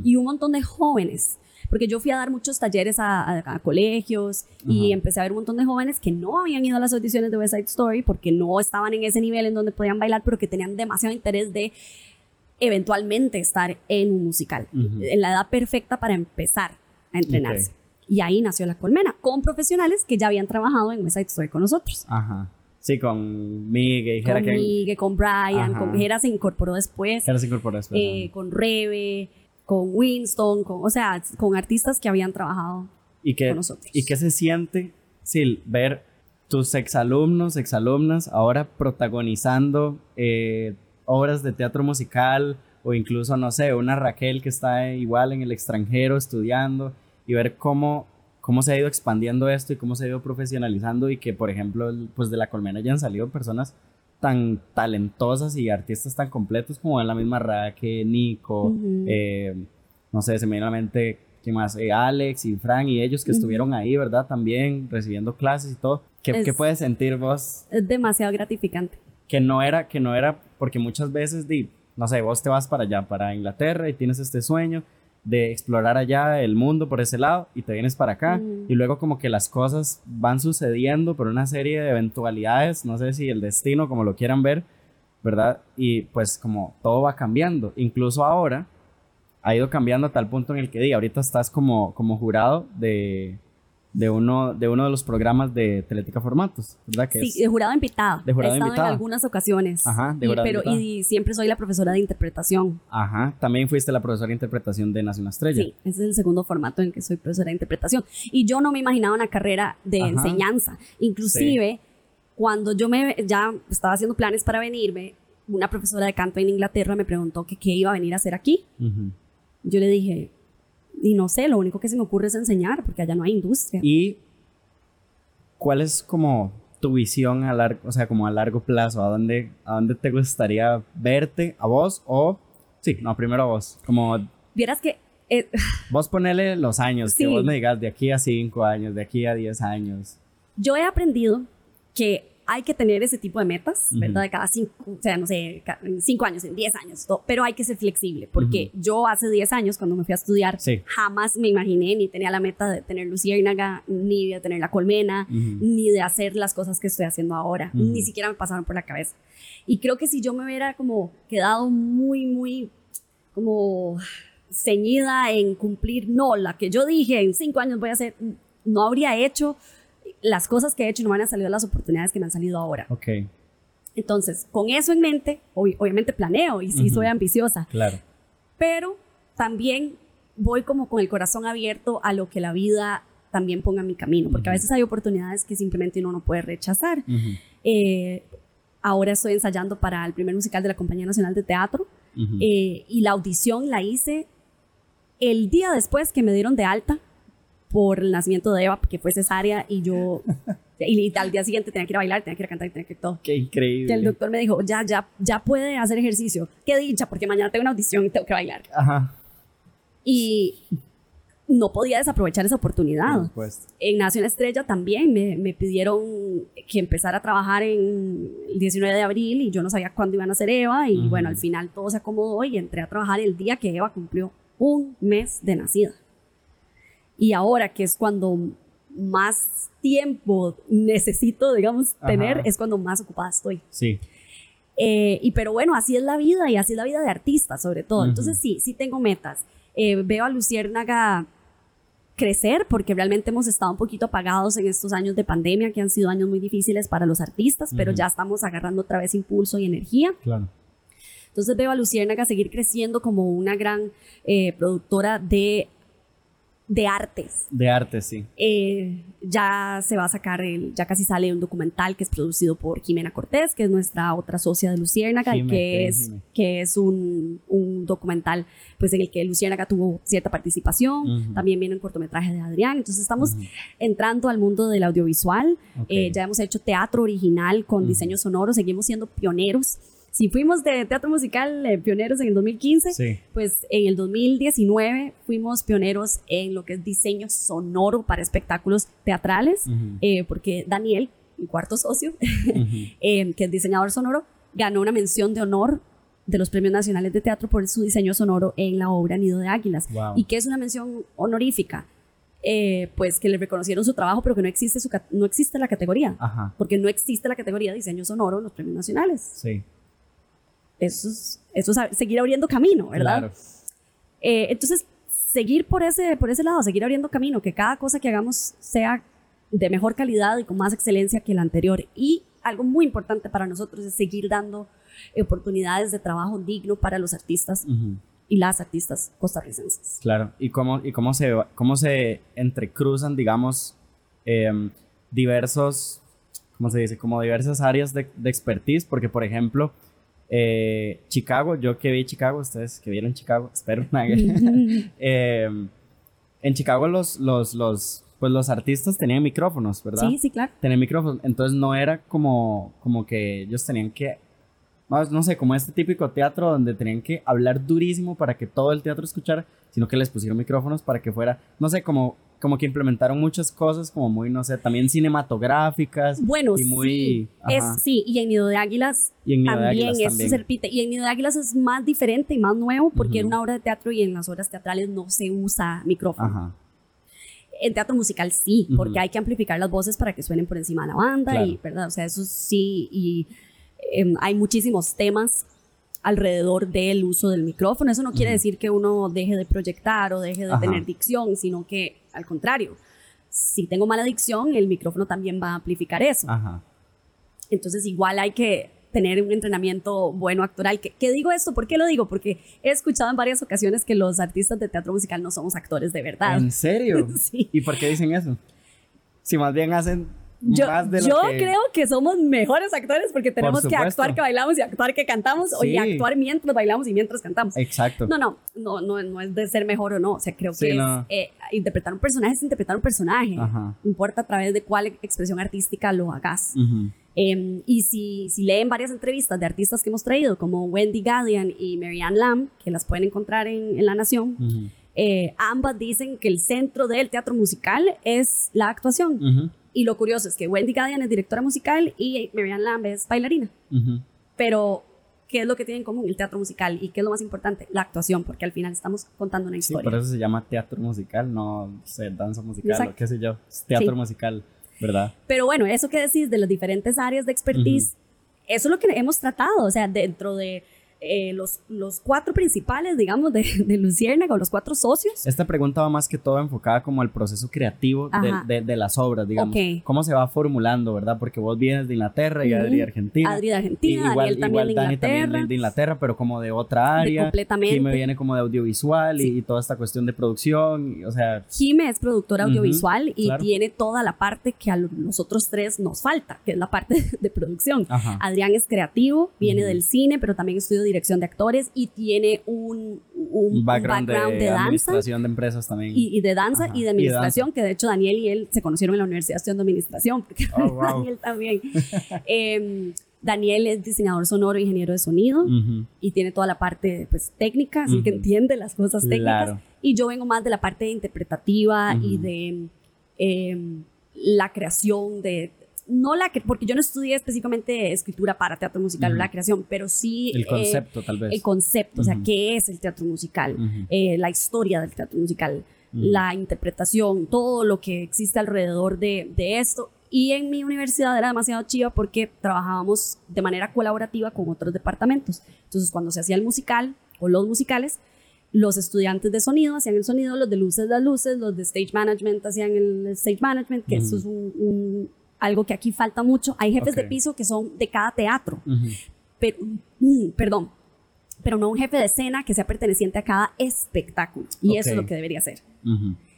y un montón de jóvenes porque yo fui a dar muchos talleres a, colegios y empecé a ver un montón de jóvenes que no habían ido a las audiciones de West Side Story porque no estaban en ese nivel en donde podían bailar, pero que tenían demasiado interés de eventualmente estar en un musical, en la edad perfecta para empezar a entrenarse. Y ahí nació La Colmena, con profesionales que ya habían trabajado en West Side Story con nosotros. Ajá. Sí, con Miguel. Con Miguel, con Brian, con Jera se incorporó después. Jera se incorporó después. Eh, con Rebe, con Winston, con, o sea, con artistas que habían trabajado ¿Y con nosotros. ¿Y qué se siente, Sil, ver tus exalumnos, exalumnas ahora protagonizando eh, obras de teatro musical o incluso, no sé, una Raquel que está igual en el extranjero estudiando y ver cómo, cómo se ha ido expandiendo esto y cómo se ha ido profesionalizando y que, por ejemplo, pues de la colmena ya han salido personas tan talentosas y artistas tan completos como en la misma Raquel, Nico, eh, no sé, se me viene a la mente, ¿qué más? Eh, Alex y Frank y ellos que estuvieron ahí, ¿verdad? También recibiendo clases y todo. ¿Qué, ¿qué puedes sentir vos? Es demasiado gratificante. Que no era, que no era, porque muchas veces, di, no sé, vos te vas para allá, para Inglaterra y tienes este sueño de explorar allá el mundo por ese lado y te vienes para acá mm. y luego como que las cosas van sucediendo por una serie de eventualidades, no sé si el destino como lo quieran ver, ¿verdad? Y pues como todo va cambiando, incluso ahora ha ido cambiando a tal punto en el que diga, ahorita estás como, como jurado de, de uno, de uno de los programas de Teletica Formatos, ¿verdad? Que sí, de jurado invitado. De jurado He estado en algunas ocasiones. Ajá, de jurado y, pero, Y siempre soy la profesora de interpretación. Ajá, también fuiste la profesora de interpretación de Nación Estrella. Sí, ese es el segundo formato en que soy profesora de interpretación. Y yo no me imaginaba una carrera de enseñanza. Inclusive, cuando yo me, ya estaba haciendo planes para venirme, una profesora de canto en Inglaterra me preguntó que qué iba a venir a hacer aquí. Yo le dije, y no sé, lo único que se me ocurre es enseñar, porque allá no hay industria. ¿Y cuál es como tu visión a largo, o sea, como a largo plazo? ¿A dónde, a dónde te gustaría verte? ¿A vos o...? Sí, no, primero a vos. Como... Vieras que... Eh, vos ponele los años, que vos me digas de aquí a cinco años, de aquí a diez años. Yo he aprendido que hay que tener ese tipo de metas, ¿verdad? De cada cinco, o sea, no sé, en cinco años, en diez años, pero hay que ser flexible, porque yo hace diez años, cuando me fui a estudiar, jamás me imaginé ni tenía la meta de tener luciérnaga, ni de tener la colmena, ni de hacer las cosas que estoy haciendo ahora, ni siquiera me pasaron por la cabeza. Y creo que si yo me hubiera como quedado muy, muy, como ceñida en cumplir, no, la que yo dije en cinco años voy a hacer, no habría hecho las cosas que he hecho no van a salir las oportunidades que me han salido ahora. Ok. Entonces, con eso en mente, obviamente planeo y sí soy ambiciosa. Claro. Pero también voy como con el corazón abierto a lo que la vida también ponga en mi camino, porque a veces hay oportunidades que simplemente uno no puede rechazar. Eh, ahora estoy ensayando para el primer musical de la Compañía Nacional de Teatro eh, y la audición la hice el día después que me dieron de alta por el nacimiento de Eva, que fue cesárea y yo, y, al día siguiente tenía que ir a bailar, tenía que ir a cantar y tenía que ir todo. Qué increíble. Y el doctor me dijo, ya, ya, ya puede hacer ejercicio. Qué dicha, porque mañana tengo una audición y tengo que bailar. Ajá. Y no podía desaprovechar esa oportunidad. En Nación Estrella también me, me, pidieron que empezara a trabajar en el 19 de abril y yo no sabía cuándo iban a ser Eva y bueno, al final todo se acomodó y entré a trabajar el día que Eva cumplió un mes de nacida. Y ahora que es cuando más tiempo necesito, digamos, tener, es cuando más ocupada estoy. Sí. Eh, y pero bueno, así es la vida y así es la vida de artista sobre todo. Entonces sí, sí tengo metas. Eh, veo a Luciérnaga crecer porque realmente hemos estado un poquito apagados en estos años de pandemia que han sido años muy difíciles para los artistas, pero ya estamos agarrando otra vez impulso y energía. Claro. Entonces veo a Luciérnaga seguir creciendo como una gran eh, productora de de artes. De artes, sí. Eh, ya se va a sacar, el, ya casi sale un documental que es producido por Jimena Cortés, que es nuestra otra socia de Luciérnaga, y que es, que es un, un, documental pues, en el que Luciérnaga tuvo cierta participación. También viene un cortometraje de Adrián. Entonces estamos entrando al mundo del audiovisual. Eh, ya hemos hecho teatro original con diseño sonoro, seguimos siendo pioneros si fuimos de teatro musical eh, pioneros en el 2015, pues en el 2019 fuimos pioneros en lo que es diseño sonoro para espectáculos teatrales, eh, porque Daniel, mi cuarto socio, eh, que es diseñador sonoro, ganó una mención de honor de los premios nacionales de teatro por su diseño sonoro en la obra Nido de Águilas. Y que es una mención honorífica. pues que le reconocieron su trabajo, pero que no existe, su, no existe la categoría. Porque no existe la categoría de diseño sonoro en los premios nacionales. Sí eso es, eso seguir abriendo camino, ¿verdad? Eh, entonces, seguir por ese, por ese lado, seguir abriendo camino, que cada cosa que hagamos sea de mejor calidad y con más excelencia que la anterior. Y algo muy importante para nosotros es seguir dando oportunidades de trabajo digno para los artistas y las artistas costarricenses. Claro, y cómo, y cómo, se, cómo se entrecruzan, digamos, em, diversos, ¿cómo se dice? Como diversas áreas de, de expertise, porque, por ejemplo, eh, Chicago, yo que vi Chicago, ustedes que vieron Chicago, espero. eh, en Chicago los, los, los, pues los artistas tenían micrófonos, ¿verdad? Sí, sí, claro. Tenían micrófonos, entonces no era como, como que ellos tenían que, no sé, como este típico teatro donde tenían que hablar durísimo para que todo el teatro escuchara, sino que les pusieron micrófonos para que fuera, no sé, como como que implementaron muchas cosas como muy, no sé, también cinematográficas. Bueno, y muy, sí, es, sí, y en Nido de Águilas también eso se repite. Y en Nido de Águilas es más diferente y más nuevo porque era una obra de teatro y en las obras teatrales no se usa micrófono. Ajá. En teatro musical sí, porque hay que amplificar las voces para que suenen por encima de la banda y, ¿verdad? O sea, eso sí, y em, hay muchísimos temas alrededor del uso del micrófono. Eso no quiere decir que uno deje de proyectar o deje de tener dicción, sino que al contrario, si tengo mala dicción, el micrófono también va a amplificar eso. Entonces igual hay que tener un entrenamiento bueno actoral. ¿Qué, digo esto? ¿Por qué lo digo? Porque he escuchado en varias ocasiones que los artistas de teatro musical no somos actores de verdad. ¿En serio? sí. ¿Y por qué dicen eso? Si más bien hacen yo, yo creo que somos mejores actores porque tenemos que actuar que bailamos y actuar que cantamos y actuar mientras bailamos y mientras cantamos. Exacto. No, no, no, no, no es de ser mejor o no. O sea, creo que es, eh, interpretar un personaje es interpretar un personaje. No importa a través de cuál expresión artística lo hagas. Em, y si, si, leen varias entrevistas de artistas que hemos traído, como Wendy Gadian y Marianne Lamb, que las pueden encontrar en, en La Nación, eh, ambas dicen que el centro del teatro musical es la actuación. Y lo curioso es que Wendy Gadian es directora musical y Marianne Lamb es bailarina. Pero, ¿qué es lo que tienen en común? El teatro musical. ¿Y qué es lo más importante? La actuación, porque al final estamos contando una historia. Sí, por eso se llama teatro musical, no sé, danza musical o qué sé yo. teatro musical, ¿verdad? Pero bueno, eso que decís de las diferentes áreas de expertise, eso es lo que hemos tratado. O sea, dentro de eh, los, los cuatro principales, digamos, de, de Luciérnaga o los cuatro socios. Esta pregunta va más que todo enfocada como al proceso creativo de, de, las obras, digamos. ¿Cómo se va formulando, verdad? Porque vos vienes de Inglaterra y Adri de Argentina. Adri de Argentina, igual, Daniel también de Dani también de Inglaterra, pero como de otra área. completamente. me viene como de audiovisual y, toda esta cuestión de producción, o sea... Jime es productora audiovisual y tiene toda la parte que a los otros tres nos falta, que es la parte de producción. Adrián es creativo, viene del cine, pero también estudió dirección de actores y tiene un, un, background, de, danza. Administración de empresas también. Y, de danza y de administración, que de hecho Daniel y él se conocieron en la universidad estudiando administración, porque oh, Daniel también. Em, Daniel es diseñador sonoro, ingeniero de sonido y tiene toda la parte pues, técnica, así que entiende las cosas técnicas. Y yo vengo más de la parte interpretativa y de em, la creación de no la porque yo no estudié específicamente escritura para teatro musical o la creación, pero sí el concepto tal vez. El concepto, o sea, qué es el teatro musical, eh, la historia del teatro musical, la interpretación, todo lo que existe alrededor de, de, esto. Y en mi universidad era demasiado chiva porque trabajábamos de manera colaborativa con otros departamentos. Entonces, cuando se hacía el musical o los musicales, los estudiantes de sonido hacían el sonido, los de luces las luces, los de stage management hacían el stage management, que eso es un, algo que aquí falta mucho. Hay jefes de piso que son de cada teatro. Pero, mm, perdón, pero no un jefe de escena que sea perteneciente a cada espectáculo. Y eso es lo que debería ser.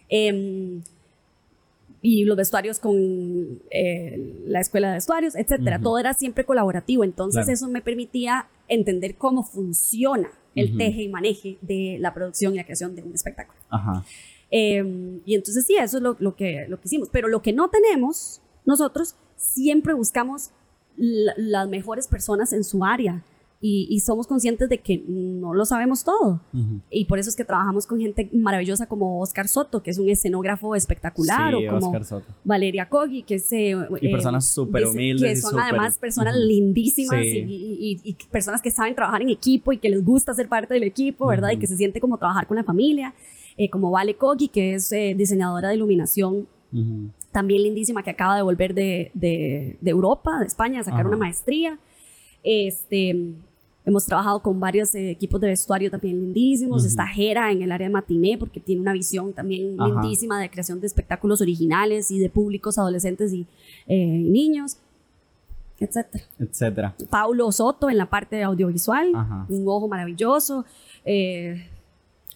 Em, y los vestuarios con eh, la escuela de vestuarios, etcétera. Todo era siempre colaborativo. Entonces, eso me permitía entender cómo funciona el teje y maneje de la producción y la creación de un espectáculo. Em, y entonces, sí, eso es lo, lo, que, lo que hicimos. Pero lo que no tenemos nosotros, siempre buscamos las mejores personas en su área y, somos conscientes de que no lo sabemos todo. Y por eso es que trabajamos con gente maravillosa como Oscar Soto, que es un escenógrafo espectacular, o como Valeria Kogi, que es... Eh, y personas eh, súper humildes. Que son además personas lindísimas y, personas que saben trabajar en equipo y que les gusta ser parte del equipo, ¿verdad? Y que se siente como trabajar con la familia. Eh, como Vale Kogi, que es diseñadora de iluminación también lindísima, que acaba de volver de, de, Europa, de España, a sacar una maestría. Este, hemos trabajado con varios eh, equipos de vestuario también lindísimos. Está Jera en el área de matiné, porque tiene una visión también lindísima de creación de espectáculos originales y de públicos adolescentes y eh, niños etcétera. Etcétera. Paulo Soto en la parte audiovisual, un ojo maravilloso. Eh,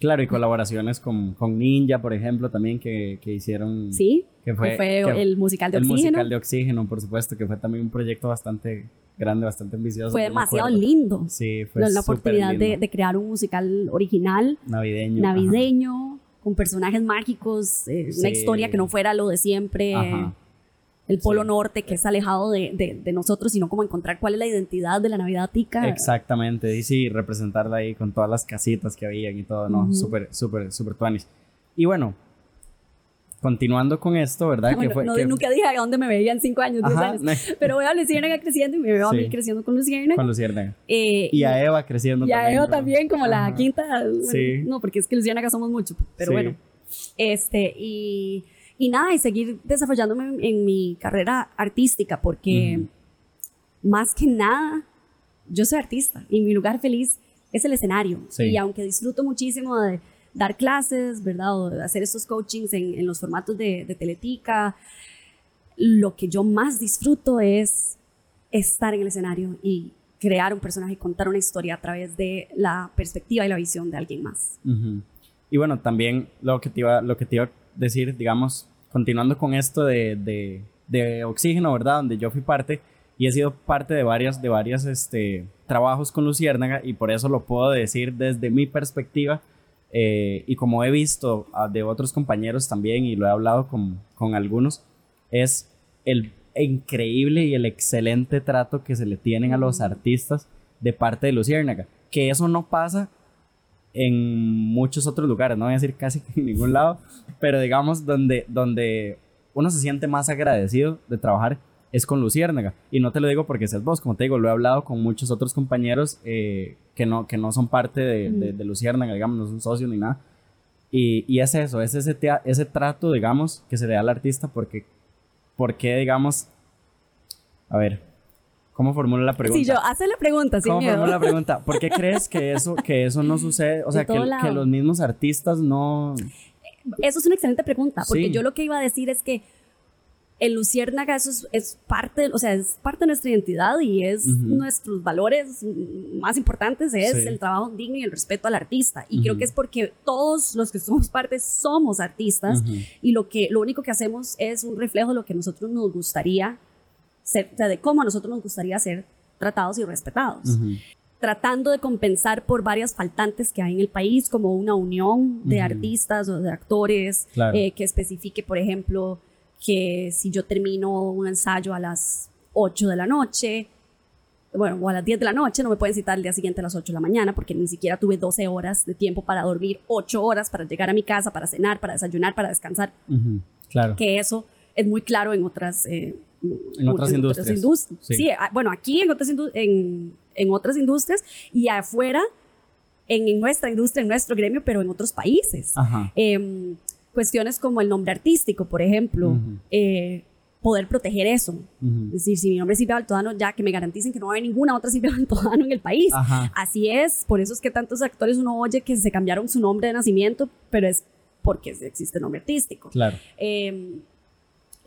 Claro, y colaboraciones con, con Ninja, por ejemplo, también que, que hicieron. Sí, que fue, el musical de Oxígeno. El musical de Oxígeno, por supuesto, que fue también un proyecto bastante grande, bastante ambicioso. Fue demasiado lindo. Sí, fue La, oportunidad de, de, crear un musical original. Navideño. Navideño, con personajes mágicos, eh, una historia que no fuera lo de siempre. Ajá el Polo Norte, que es alejado de, de, nosotros, sino como encontrar cuál es la identidad de la Navidad tica. Exactamente, y sí, representarla ahí con todas las casitas que había y todo, ¿no? Súper, súper, súper tuanis. Y bueno, continuando con esto, ¿verdad? que fue, no, nunca dije a dónde me veía en cinco años, diez años. Pero veo a Luciérnaga creciendo y me veo a mí creciendo con Luciérnaga. Con Luciérnaga. Eh, y a Eva creciendo y también. Y a Eva también, como la quinta. sí. No, porque es que Luciérnaga somos mucho, pero bueno. Este, y y nada, y seguir desarrollándome en, mi carrera artística, porque más que nada, yo soy artista y mi lugar feliz es el escenario. Y aunque disfruto muchísimo de dar clases, ¿verdad? O de hacer estos coachings en, los formatos de, de, Teletica, lo que yo más disfruto es estar en el escenario y crear un personaje y contar una historia a través de la perspectiva y la visión de alguien más. Y bueno, también lo que te iba, lo que te iba decir, digamos, continuando con esto de, de, de, Oxígeno, ¿verdad? Donde yo fui parte y he sido parte de varias, de varias, este, trabajos con Luciérnaga y por eso lo puedo decir desde mi perspectiva eh, y como he visto de otros compañeros también y lo he hablado con, con algunos, es el increíble y el excelente trato que se le tienen a los artistas de parte de Luciérnaga. Que eso no pasa en muchos otros lugares, no voy a decir casi en ningún lado, pero digamos donde, donde uno se siente más agradecido de trabajar es con Luciérnaga. Y no te lo digo porque seas vos, como te digo, lo he hablado con muchos otros compañeros eh, que, no, que no son parte de, de, Luciérnaga, digamos, no son socios ni nada. Y, y es eso, es ese, ese trato, digamos, que se le da al artista porque, porque digamos, a ver, ¿Cómo formula la pregunta? Sí, yo, hace la pregunta, sin ¿Cómo formula la pregunta? ¿Por qué crees que eso, que eso no sucede? O sea, que, que, los mismos artistas no... Eso es una excelente pregunta, porque yo lo que iba a decir es que el luciérnaga eso es, parte, o sea, es parte de nuestra identidad y es nuestros valores más importantes es el trabajo digno y el respeto al artista. Y creo que es porque todos los que somos parte somos artistas y lo que lo único que hacemos es un reflejo de lo que nosotros nos gustaría de cómo a nosotros nos gustaría ser tratados y respetados. Tratando de compensar por varias faltantes que hay en el país, como una unión de artistas o de actores eh, que especifique, por ejemplo, que si yo termino un ensayo a las 8 de la noche, bueno, o a las 10 de la noche, no me pueden citar el día siguiente a las 8 de la mañana porque ni siquiera tuve 12 horas de tiempo para dormir, 8 horas para llegar a mi casa, para cenar, para desayunar, para descansar. Claro. Que eso es muy claro en otras eh, en otras industrias. sí. Ah, bueno, aquí en otras, en, en otras industrias y afuera, en, nuestra industria, en nuestro gremio, pero en otros países. Em, cuestiones como el nombre artístico, por ejemplo. Eh, poder proteger eso. Es decir, si mi nombre es Silvia Baltodano, ya que me garanticen que no va a haber ninguna otra Silvia Baltodano en el país. Así es, por eso es que tantos actores uno oye que se cambiaron su nombre de nacimiento, pero es porque existe nombre artístico. Claro. Eh,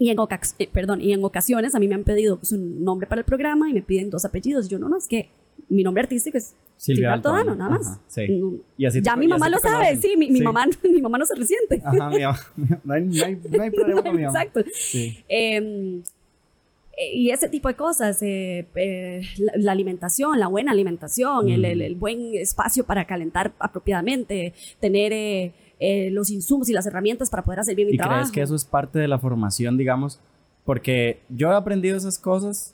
y en, eh, perdón, y en ocasiones a mí me han pedido pues, un nombre para el programa y me piden dos apellidos. Yo no, no, es que mi nombre artístico es Silvia Altodano, nada más. y así ya mi mamá lo sabe, sí mi, mi, Mamá, mi mamá no se resiente. Ajá, mi mamá, no, hay, no, hay, no, hay, problema con mi mamá. Exacto. Eh, y ese tipo de cosas, eh, eh, la, alimentación, la buena alimentación, el, el, buen espacio para calentar apropiadamente, tener eh, los insumos y las herramientas para poder hacer bien mi ¿Y trabajo. ¿Y crees que eso es parte de la formación, digamos? Porque yo he aprendido esas cosas,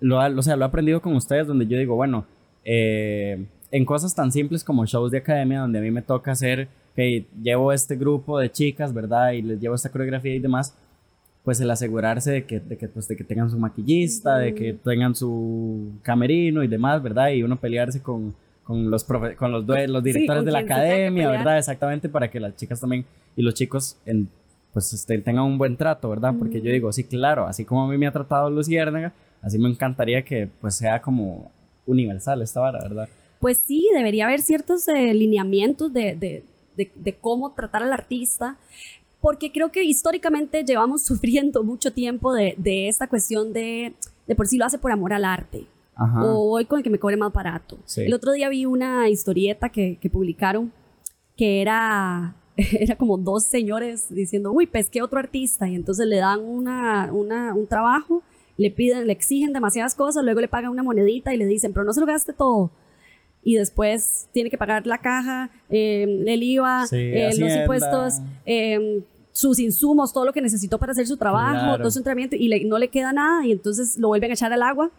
lo, o sea, lo he aprendido con ustedes, donde yo digo, bueno, en cosas tan simples como shows de academia, donde a mí me toca hacer, que llevo este grupo de chicas, ¿verdad? Y les llevo esta coreografía y demás pues el asegurarse de que, de que, pues, de que tengan su maquillista, de que tengan su camerino y demás, ¿verdad? Y uno pelearse con, con los, con los, los directores de la academia, ¿verdad? Exactamente, para que las chicas también y los chicos en, pues este, tengan un buen trato, ¿verdad? Porque yo digo, sí, claro, así como a mí me ha tratado Luciérnaga, así me encantaría que pues sea como universal esta vara, ¿verdad? Pues sí, debería haber ciertos eh, lineamientos de, de, de, de, cómo tratar al artista porque creo que históricamente llevamos sufriendo mucho tiempo de, de esta cuestión de, de por sí lo hace por amor al arte. O voy con el que me cobre más barato. El otro día vi una historieta que, que publicaron que era era como dos señores diciendo, uy, pesqué otro artista y entonces le dan una, una, un trabajo, le piden, le exigen demasiadas cosas, luego le pagan una monedita y le dicen, pero no se lo gaste todo. Y después tiene que pagar la caja, eh, el IVA, eh, los impuestos, eh, sus insumos, todo lo que necesitó para hacer su trabajo, todo su entrenamiento, y no le queda nada, y entonces lo vuelven a echar al agua,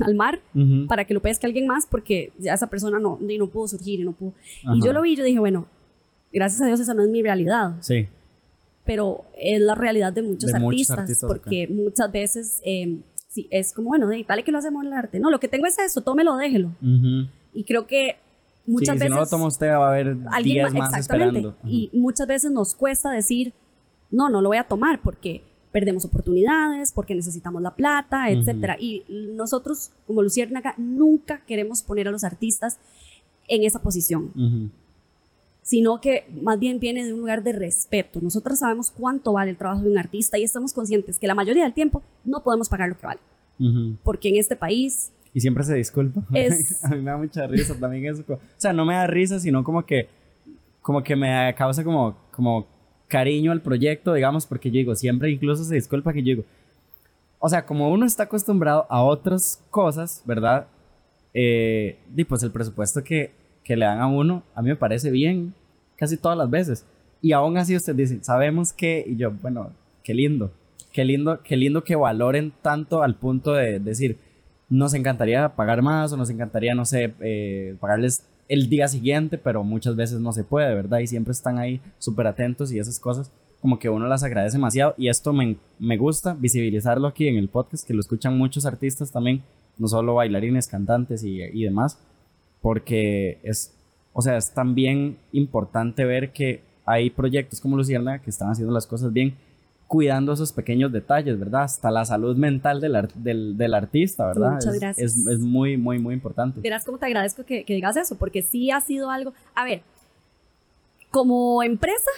al mar, para que lo pesque alguien más, porque ya esa persona no, no pudo surgir, y no pudo. Y yo lo vi y yo dije, bueno, gracias a Dios esa no es mi realidad. Sí. Pero es la realidad de muchos, artistas, porque muchas veces eh, sí, es como, bueno, vale que lo hacemos en el arte. No, lo que tengo es eso, tómelo, déjelo. Y creo que muchas veces... Si no lo toma usted, va a haber alguien más, exactamente. Y muchas veces nos cuesta decir, no, no lo voy a tomar porque perdemos oportunidades, porque necesitamos la plata, etcétera. Y nosotros, como Luciérnaga, nunca queremos poner a los artistas en esa posición. Sino que más bien viene de un lugar de respeto. Nosotros sabemos cuánto vale el trabajo de un artista y estamos conscientes que la mayoría del tiempo no podemos pagar lo que vale. Porque en este país y siempre se disculpa. a mí me da mucha risa también eso. O sea, no me da risa, sino como que, como que me causa como, como cariño al proyecto, digamos, porque yo digo, siempre incluso se disculpa que yo digo, o sea, como uno está acostumbrado a otras cosas, ¿verdad? Eh, y pues el presupuesto que, que le dan a uno, a mí me parece bien casi todas las veces. Y aún así usted dice, sabemos que, y yo, bueno, qué lindo, qué lindo, qué lindo que valoren tanto al punto de decir, nos encantaría pagar más o nos encantaría, no sé, eh, pagarles el día siguiente, pero muchas veces no se puede, ¿verdad? Y siempre están ahí súper atentos y esas cosas como que uno las agradece demasiado y esto me, me, gusta visibilizarlo aquí en el podcast, que lo escuchan muchos artistas también, no solo bailarines, cantantes y, y demás, porque es, o sea, es también importante ver que hay proyectos como Luciana que están haciendo las cosas bien cuidando esos pequeños detalles, ¿verdad? Hasta la salud mental del, del, del artista, ¿verdad? Muchas gracias. Es, es, muy, muy, muy importante. Verás cómo te agradezco que, que, digas eso, porque sí ha sido algo... A ver, como empresa,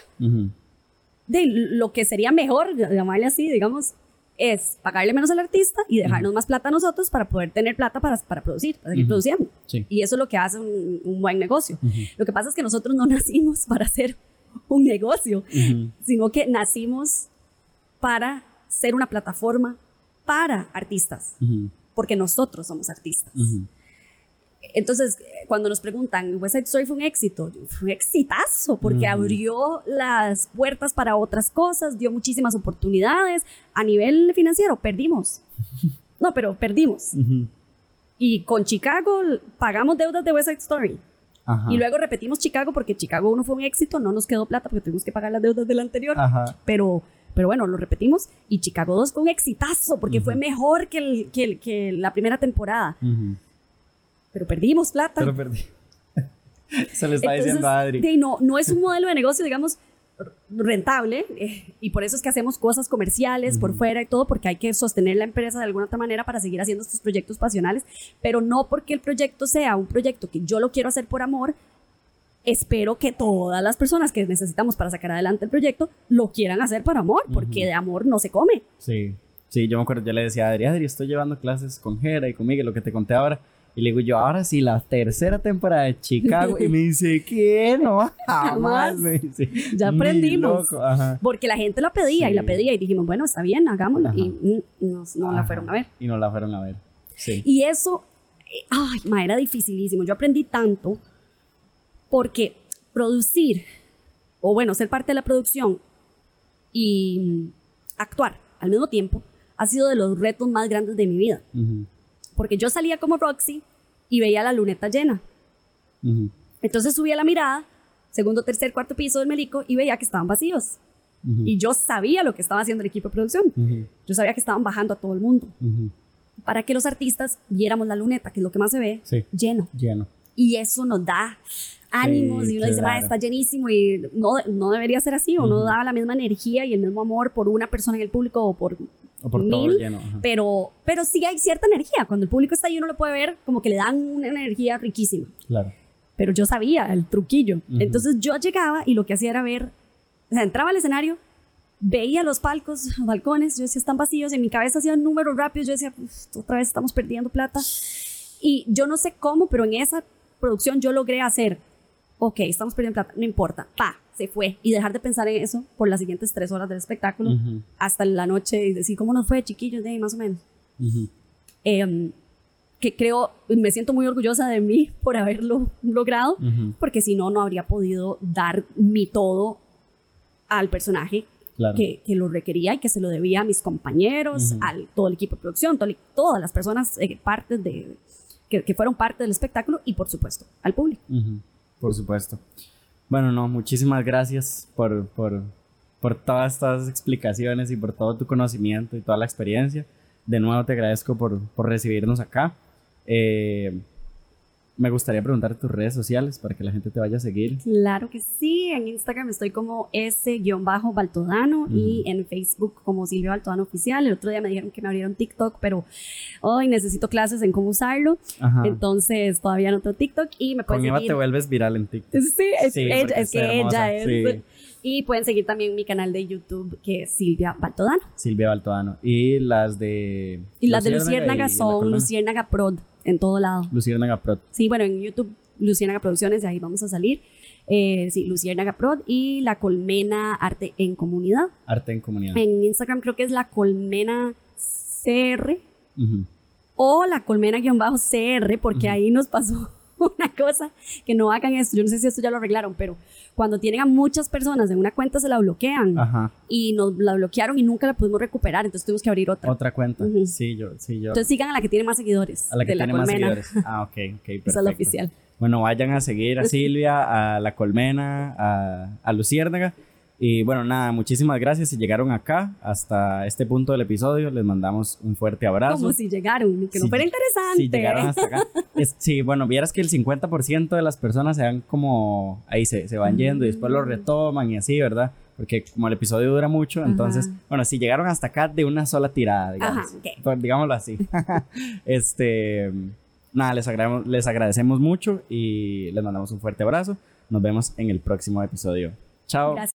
de lo que sería mejor, llamarle así, digamos, es pagarle menos al artista y dejarnos más plata a nosotros para poder tener plata para, para producir, para seguir produciendo. Sí. Y eso es lo que hace un, un buen negocio. Lo que pasa es que nosotros no nacimos para hacer un negocio, sino que nacimos para ser una plataforma para artistas, porque nosotros somos artistas. Entonces, cuando nos preguntan, West Side Story fue un éxito, fue un exitazo, porque abrió las puertas para otras cosas, dio muchísimas oportunidades. A nivel financiero, perdimos. No, pero perdimos. Y con Chicago pagamos deudas de West Side Story. Y luego repetimos Chicago porque Chicago 1 fue un éxito, no nos quedó plata porque tuvimos que pagar las deudas del anterior. Pero pero bueno, lo repetimos. Y Chicago 2 fue un exitazo porque fue mejor que, el, que, que, la primera temporada. Pero perdimos plata. Pero perdí. Se le está diciendo a Adri. no, no es un modelo de negocio, digamos, rentable eh, y por eso es que hacemos cosas comerciales por fuera y todo porque hay que sostener la empresa de alguna otra manera para seguir haciendo estos proyectos pasionales, pero no porque el proyecto sea un proyecto que yo lo quiero hacer por amor, espero que todas las personas que necesitamos para sacar adelante el proyecto lo quieran hacer por amor, porque de amor no se come. Sí, sí, yo me acuerdo, yo le decía a Adri, Adri, estoy llevando clases con Jera y con Miguel, lo que te conté ahora, Y le digo yo, ahora sí, la tercera temporada de Chicago. y me dice, ¿qué? No, jamás. Me dice, ya "Ni aprendimos. loco". Ajá. Porque la gente la pedía y la pedía y dijimos, bueno, está bien, hagámoslo. Ajá. Y mm, no, la fueron a ver. Y no la fueron a ver. Sí. Y eso, eh, ay, ma, era dificilísimo. Yo aprendí tanto porque producir, o bueno, ser parte de la producción y mm, actuar al mismo tiempo ha sido de los retos más grandes de mi vida. Ujú, Porque yo salía como Roxy y veía la luneta llena. ujú, Entonces subía la mirada, segundo, tercer, cuarto piso del Melico y veía que estaban vacíos. ujú, Y yo sabía lo que estaba haciendo el equipo de producción. Yo sabía que estaban bajando a todo el mundo para que los artistas viéramos la luneta, que es lo que más se ve, Sí. lleno. Lleno. Y eso nos da ánimos Sí, y uno dice, "Ma, claro. está llenísimo y no, no debería ser así, o no Ujú. daba la misma energía y el mismo amor por una persona en el público o por O por mil, lleno. pero, pero sí hay cierta energía. Cuando el público está ahí uno lo puede ver como que le dan una energía riquísima. Claro. Pero yo sabía el truquillo. Ujú. Entonces yo llegaba y lo que hacía era ver, o sea, entraba al escenario, veía los palcos, los balcones, yo decía, están vacíos, en mi cabeza hacían números rápidos, yo decía, "Uf, otra vez estamos perdiendo plata. Y yo no sé cómo, pero en esa producción yo logré hacer, ok, estamos perdiendo plata, no importa, pa, se fue. Y dejar de pensar en eso por las siguientes tres horas del espectáculo Ujú, hasta la noche y decir, ¿cómo nos fue, chiquillos? De ahí, más o menos. Em, que creo, me siento muy orgullosa de mí por haberlo logrado, porque si no, no habría podido dar mi todo al personaje Claro. que, que lo requería y que se lo debía a mis compañeros, al todo el equipo de producción, todo todas las personas eh, partes de, que, fueron parte del espectáculo y, por supuesto, al público. Por supuesto. Bueno, no, muchísimas gracias por, por, por todas estas explicaciones y por todo tu conocimiento y toda la experiencia. De nuevo te agradezco por, por recibirnos acá. Eh, me gustaría preguntar tus redes sociales para que la gente te vaya a seguir. Claro que sí, en Instagram estoy como S-Baltodano y Ujú. en Facebook como Silvia Baltodano Oficial. El otro día me dijeron que me abrieron TikTok, pero hoy necesito clases en cómo usarlo. Ajá. Entonces todavía no tengo TikTok y me pueden Con Eva te vuelves viral en TikTok. Sí, es, Sí, ella- es que ella es. sí. Y pueden seguir también mi canal de YouTube que es Silvia Baltodano. Silvia Baltodano. Y las de... Y las de Luciérnaga y son. Luciérnaga Prod en todo lado. Luciérnaga Prot. Sí, bueno, en YouTube Luciérnaga Producciones, de ahí vamos a salir. Eh, sí, Luciérnaga Prod y La Colmena Arte en Comunidad. Arte en comunidad. En Instagram creo que es La Colmena CR o La Colmena-CR, porque ahí nos pasó una cosa que no hagan esto. Yo no sé si esto ya lo arreglaron, pero cuando tienen a muchas personas en una cuenta se la bloquean Ajá. y nos la bloquearon y nunca la pudimos recuperar, entonces tuvimos que abrir otra. Otra cuenta. Sí, yo, sí, yo. Entonces sigan a la que tiene más seguidores a la que La tiene más seguidores. Ah, ok, ok, perfecto. Esa es la oficial. Bueno, vayan a seguir a Silvia, a La Colmena, a, a Luciérnaga. Y bueno, nada, muchísimas gracias si llegaron acá hasta este punto del episodio. Les mandamos un fuerte abrazo. Como si llegaron, que no Si- fuera interesante. Si llegaron hasta acá. Es- sí, bueno, vieras que el 50% de las personas se van como ahí se, se van yendo y después lo Mm. retoman y así, ¿verdad? Porque como el episodio dura mucho, Ajá. entonces, bueno, si llegaron hasta acá de una sola tirada, digamos. Ajá, ok. Pues, digámoslo así. este, nada, les les agradecemos mucho y les mandamos un fuerte abrazo. Nos vemos en el próximo episodio. Chao. Gracias.